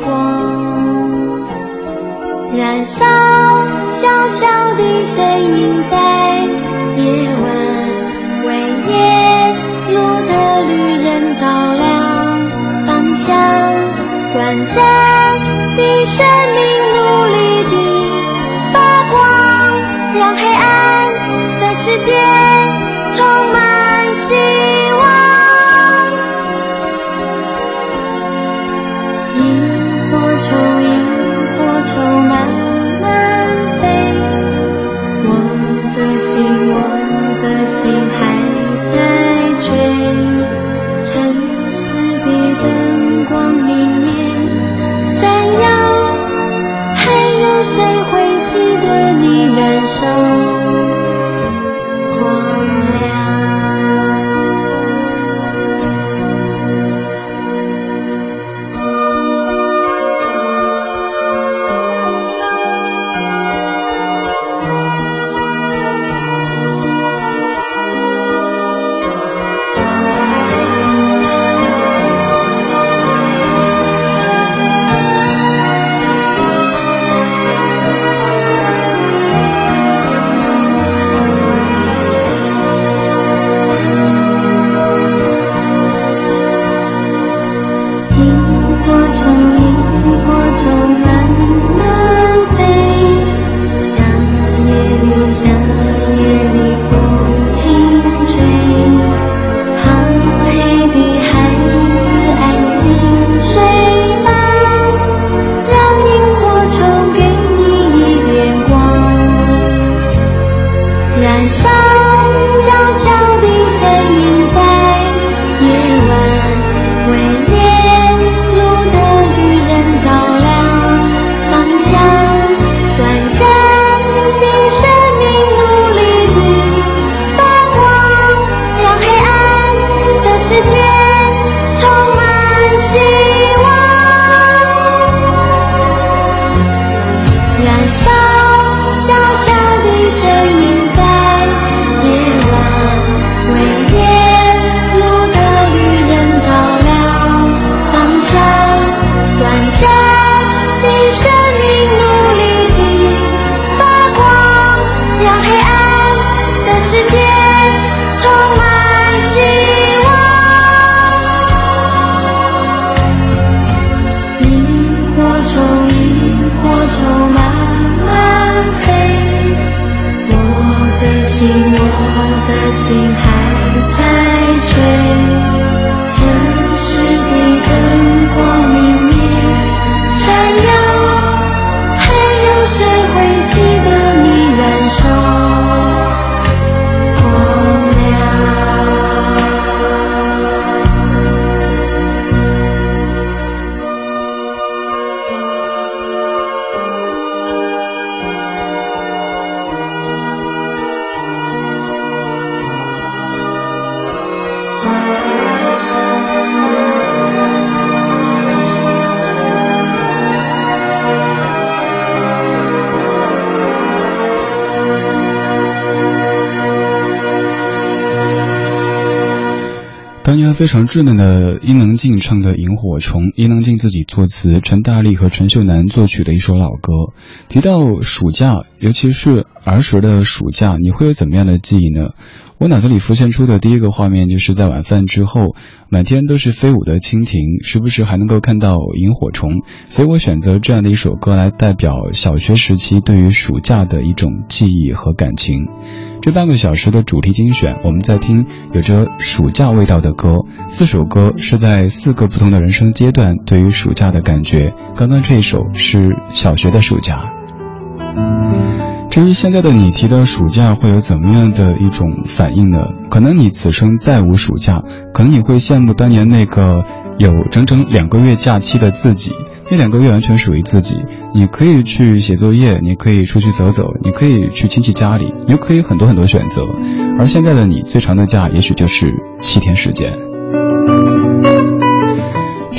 光，燃烧小小的身影在夜晚，为夜路的旅人照亮。方向，短暂的生命努力地发光，让黑暗的世界充满稚嫩的伊能静唱的《萤火虫》，伊能静自己作词，陈大力和陈秀楠作曲的一首老歌。提到暑假，尤其是儿时的暑假，你会有怎么样的记忆呢？我脑子里浮现出的第一个画面，就是在晚饭之后，满天都是飞舞的蜻蜓，时不时还能够看到萤火虫，所以我选择这样的一首歌来代表小学时期对于暑假的一种记忆和感情。这半个小时的主题精选，我们在听有着暑假味道的歌，四首歌是在四个不同的人生阶段对于暑假的感觉。刚刚这一首是小学的暑假。至于现在的你提到暑假会有怎么样的一种反应呢？可能你此生再无暑假，可能你会羡慕当年那个有整整两个月假期的自己，那两个月完全属于自己。你可以去写作业，你可以出去走走，你可以去亲戚家里，你又可以很多很多选择。而现在的你，最长的假也许就是七天时间。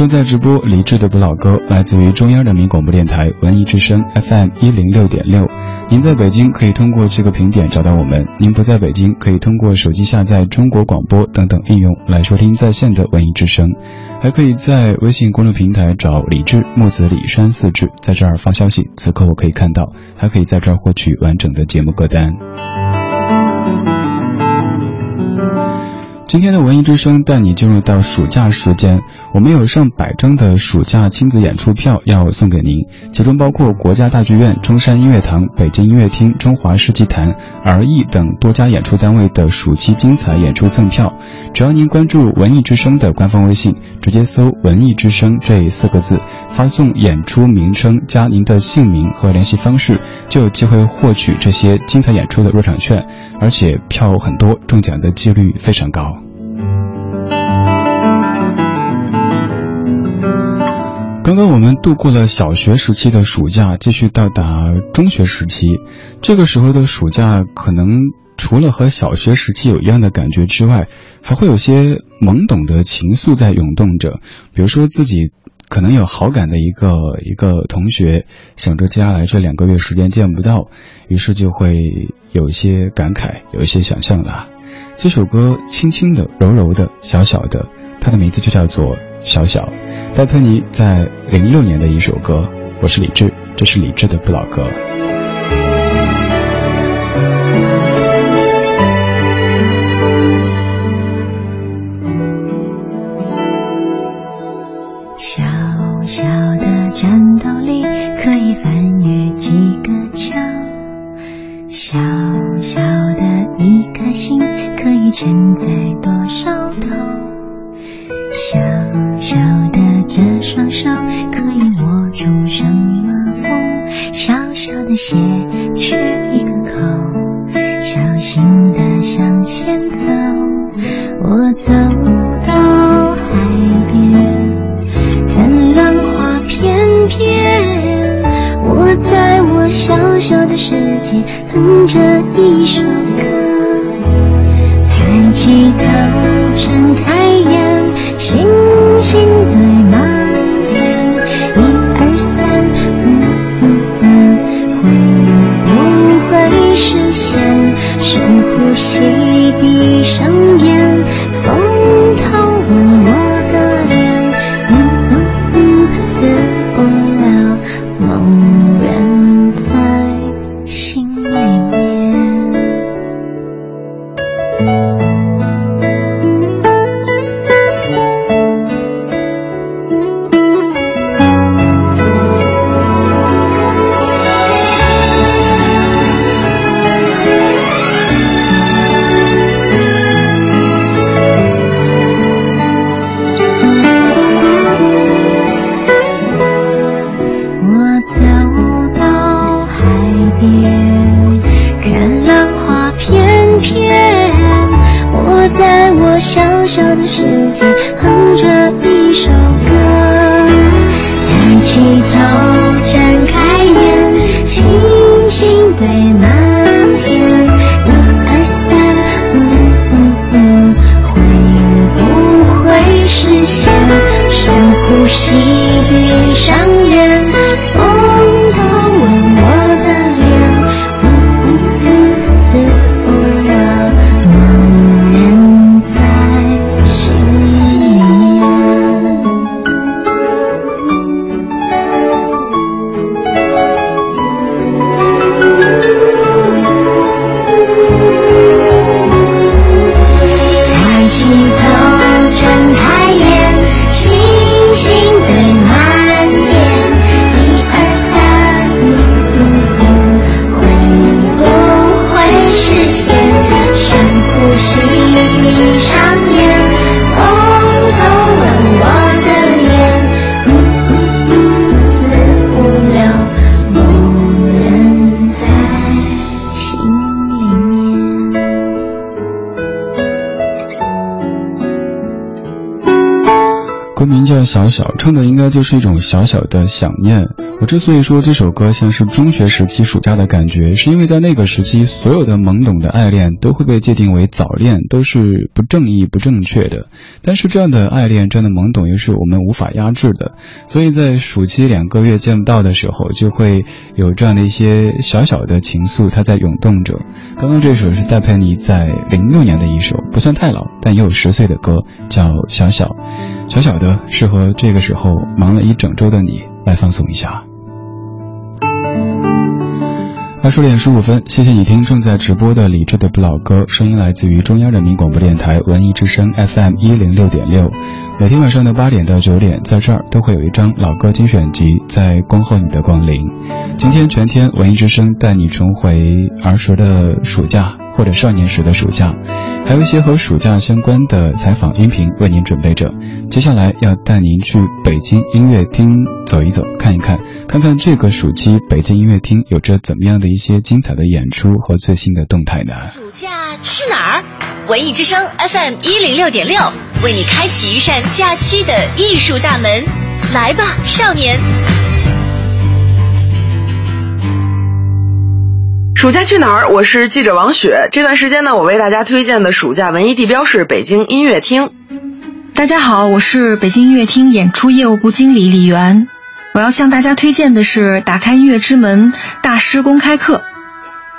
正在直播李志的不老歌，来自于中央人民广播电台文艺之声 FM 一零六点六。您在北京可以通过这个评点找到我们，您不在北京可以通过手机下载中国广播等等应用来收听在线的文艺之声。还可以在微信公众平台找李志木子李山四志，在这儿发消息，此刻我可以看到，还可以在这儿获取完整的节目歌单。今天的文艺之声带你进入到暑假时间，我们有上百张的暑假亲子演出票要送给您，其中包括国家大剧院、中山音乐堂、北京音乐厅、中华世纪坛、儿艺等多家演出单位的暑期精彩演出赠票。只要您关注文艺之声的官方微信，直接搜“文艺之声”这四个字，发送演出名称加您的姓名和联系方式，就有机会获取这些精彩演出的入场券，而且票很多，中奖的几率非常高。刚刚我们度过了小学时期的暑假，继续到达中学时期。这个时候的暑假，可能除了和小学时期有一样的感觉之外，还会有些懵懂的情愫在涌动着。比如说，自己可能有好感的一个一个同学，想着接下来这两个月时间见不到，于是就会有一些感慨，有一些想象了。这首歌轻轻的、柔柔的、小小的，它的名字就叫做《小小》。戴佩妮在零六年的一首歌，我是李志，这是李志的不老歌。小小小》，唱的应该就是一种小小的想念，我之所以说这首歌像是中学时期暑假的感觉，是因为在那个时期，所有的懵懂的爱恋都会被界定为早恋，都是不正义、不正确的。但是这样的爱恋，这样的懵懂，又是我们无法压制的。所以在暑期两个月见不到的时候，就会有这样的一些小小的情愫，它在涌动着。刚刚这首是戴佩妮在零六年的一首，不算太老，但也有十岁的歌，叫《小小》，小小的，适合这个时候忙了一整周的你来放松一下。二十点十五分，谢谢你听正在直播的李志的不老歌，声音来自于中央人民广播电台文艺之声 FM 一零六点六。每天晚上的八点到九点，在这儿都会有一张老歌精选集在恭候你的光临。今天全天文艺之声带你重回儿时的暑假或者少年时的暑假。还有一些和暑假相关的采访音频为您准备着。接下来要带您去北京音乐厅走一走，看一看，看看这个暑期北京音乐厅有着怎么样的一些精彩的演出和最新的动态呢？暑假去哪儿？文艺之声 FM 一零六点六为你开启一扇假期的艺术大门，来吧，少年！暑假去哪儿？我是记者王雪。这段时间呢，我为大家推荐的暑假文艺地标是北京音乐厅。大家好，我是北京音乐厅演出业务部经理李媛。我要向大家推荐的是打开音乐之门大师公开课。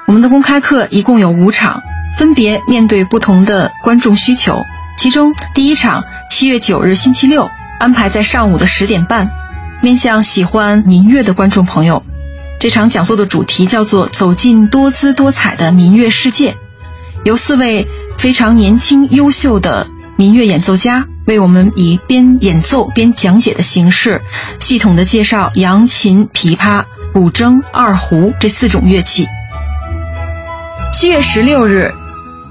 我们的公开课一共有五场，分别面对不同的观众需求。其中第一场七月九日星期六安排在上午的十点半，面向喜欢民乐的观众朋友。这场讲座的主题叫做“走进多姿多彩的民乐世界”，由四位非常年轻优秀的民乐演奏家为我们以边演奏边讲解的形式，系统的介绍扬琴、琵琶、古筝、二胡这四种乐器。七月十六日，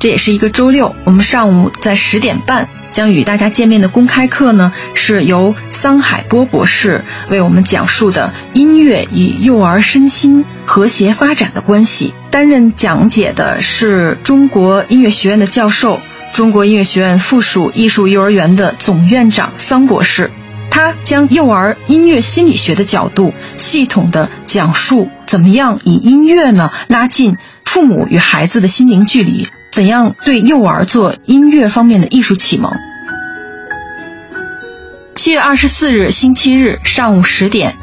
这也是一个周六，我们上午在十点半。将与大家见面的公开课呢，是由桑海波博士为我们讲述的音乐与幼儿身心和谐发展的关系。担任讲解的是中国音乐学院的教授，中国音乐学院附属艺术幼儿园的总院长桑博士。他将幼儿音乐心理学的角度，系统的讲述怎么样以音乐呢拉近父母与孩子的心灵距离。怎样对幼儿做音乐方面的艺术启蒙？七月二十四日星期日上午十点，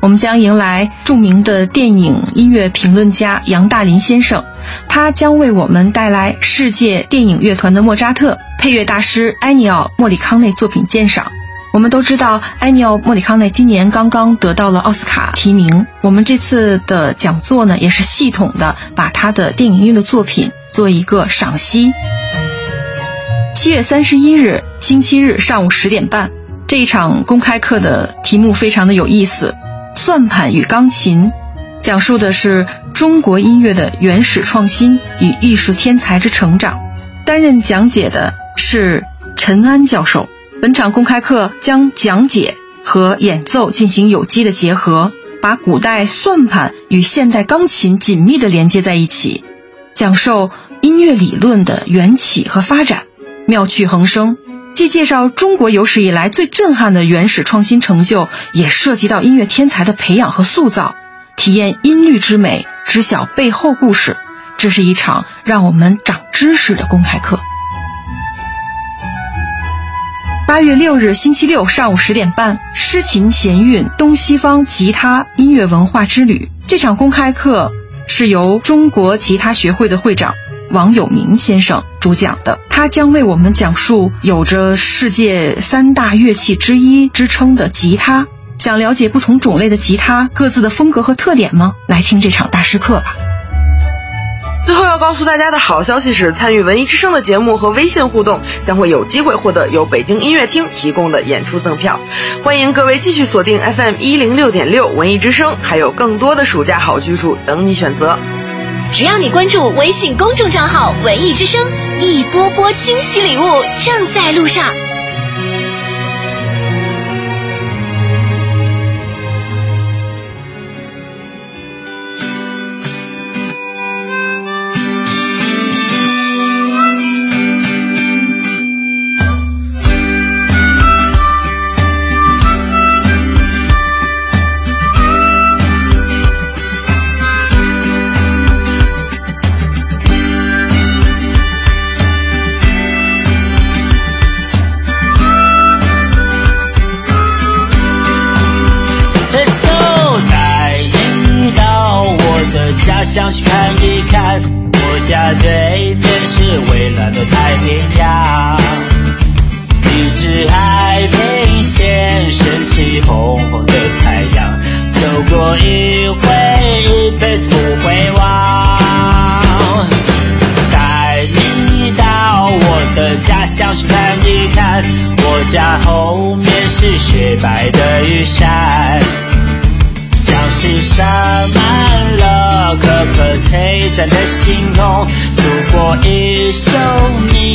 我们将迎来著名的电影音乐评论家杨大林先生，他将为我们带来世界电影乐团的莫扎特配乐大师埃尼奥·莫里康内作品鉴赏。我们都知道，埃尼奥·莫里康内今年刚刚得到了奥斯卡提名。我们这次的讲座呢，也是系统的把他的电影音乐作品。做一个赏析。七月三十一日，星期日上午十点半，这一场公开课的题目非常的有意思，《算盘与钢琴》，讲述的是中国音乐的原始创新与艺术天才之成长。担任讲解的是陈安教授。本场公开课将讲解和演奏进行有机的结合，把古代算盘与现代钢琴紧密的连接在一起。讲授音乐理论的缘起和发展，妙趣横生，既介绍中国有史以来最震撼的原始创新成就，也涉及到音乐天才的培养和塑造，体验音律之美，知晓背后故事。这是一场让我们长知识的公开课。八月六日星期六上午十点半，诗琴弦韵东西方吉他音乐文化之旅，这场公开课。是由中国吉他学会的会长王友明先生主讲的，他将为我们讲述有着世界三大乐器之一之称的吉他。想了解不同种类的吉他各自的风格和特点吗？来听这场大师课吧。最后要告诉大家的好消息是，参与文艺之声的节目和微信互动，将会有机会获得由北京音乐厅提供的演出赠票。欢迎各位继续锁定 FM 一零六点六文艺之声，还有更多的暑假好去处等你选择。只要你关注微信公众账号“文艺之声”，一波波惊喜礼物正在路上。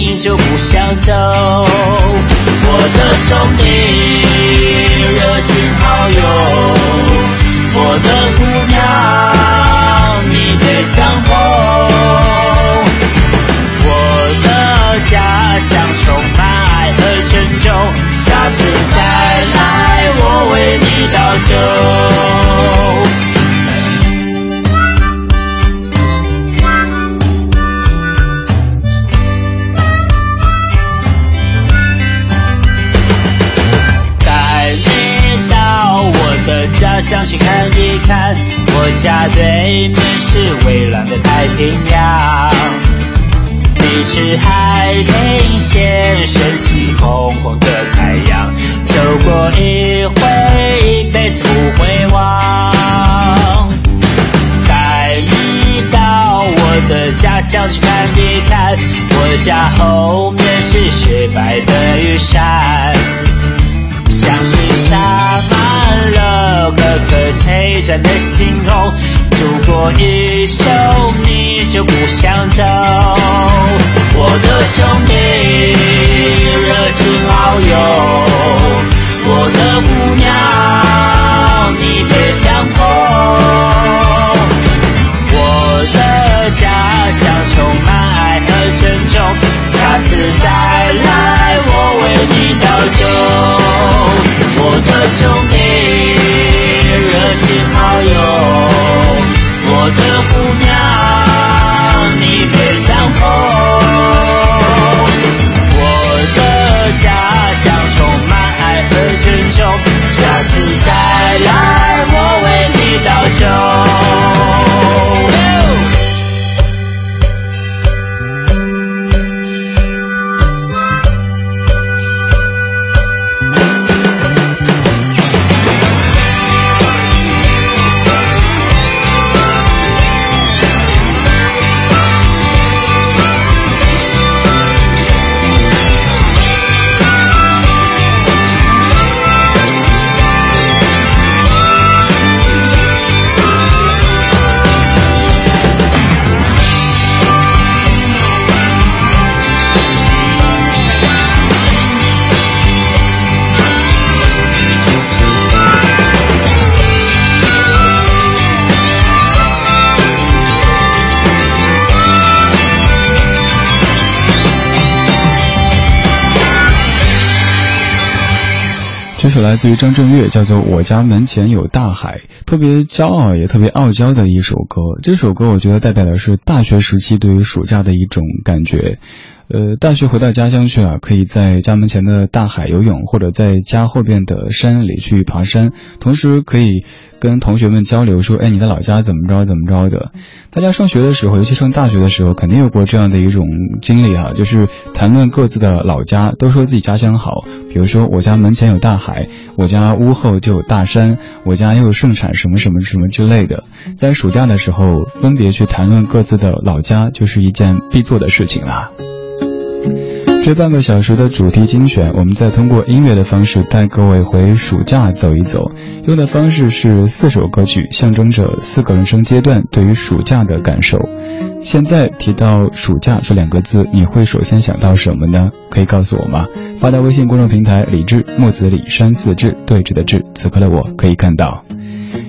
你就不想走。我的兄弟，家后面是雪白的玉山，像是洒满了颗颗璀璨的星空。如果一宿你就不想走，来自于张震岳，叫做《我家门前有大海》，特别骄傲也特别傲娇的一首歌。这首歌我觉得代表的是大学时期对于暑假的一种感觉。呃，大学回到家乡去啊，可以在家门前的大海游泳，或者在家后边的山里去爬山，同时可以跟同学们交流说，哎，你的老家怎么着怎么着的。大家上学的时候，尤其上大学的时候，肯定有过这样的一种经历哈、就是谈论各自的老家，都说自己家乡好。比如说，我家门前有大海，我家屋后就有大山，我家又盛产什么什么什么之类的。在暑假的时候，分别去谈论各自的老家，就是一件必做的事情啦。这半个小时的主题精选，我们再通过音乐的方式带各位回暑假走一走。用的方式是四首歌曲，象征着四个人生阶段对于暑假的感受。现在提到暑假这两个字，你会首先想到什么呢？可以告诉我吗？发到微信公众平台“李志木子李山寺志对峙的志”，此刻的我可以看到。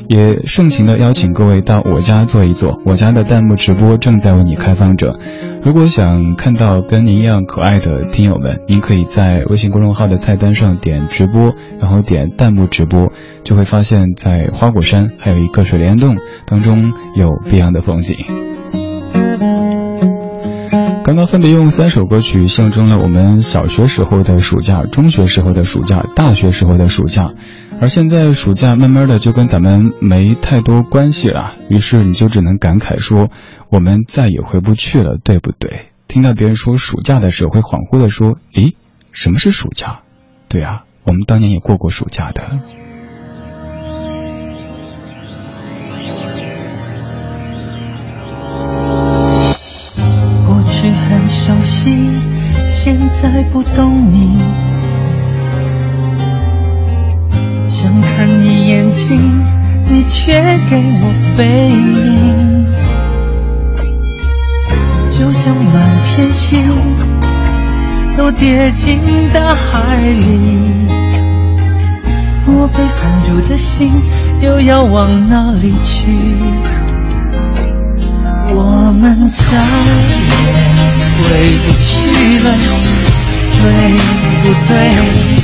也盛情的邀请各位到我家坐一坐，我家的弹幕直播正在为你开放着。如果想看到跟您一样可爱的听友们，您可以在微信公众号的菜单上点直播，然后点弹幕直播，就会发现，在花果山还有一个水帘洞当中有别样的风景。刚刚分别用三首歌曲象征了我们小学时候的暑假、中学时候的暑假、大学时候的暑假，而现在暑假慢慢的就跟咱们没太多关系了，于是你就只能感慨说，我们再也回不去了，对不对？听到别人说暑假的时候，会恍惚的说，咦，什么是暑假？对啊，我们当年也过过暑假的。你眼睛，你却给我背影，就像满天星都跌进大海里，我被放逐的心又要往哪里去？我们再也回不去了，对不对？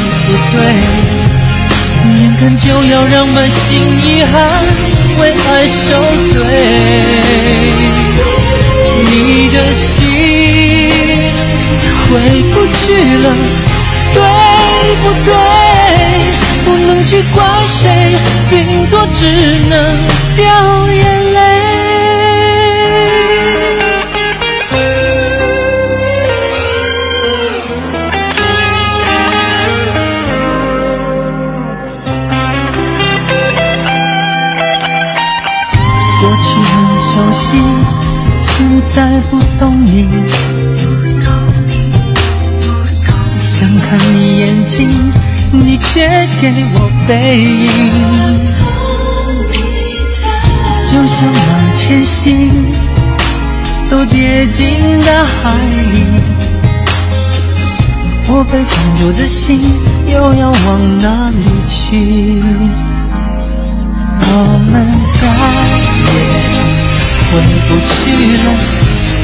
要让满心遗憾为爱受罪，你的心回不去了，对不对？不能去怪谁，顶多只再不懂你，想看你眼睛，你却给我背影，就像满天星都跌进大海里，我被放逐的心又要往哪里去？我们再也。回不去了，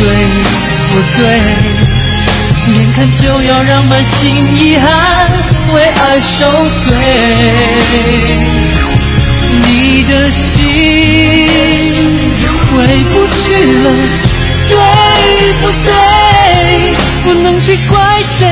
对不对眼看就要让满心遗憾为爱受罪。你的心回不去了对不对？不能去怪谁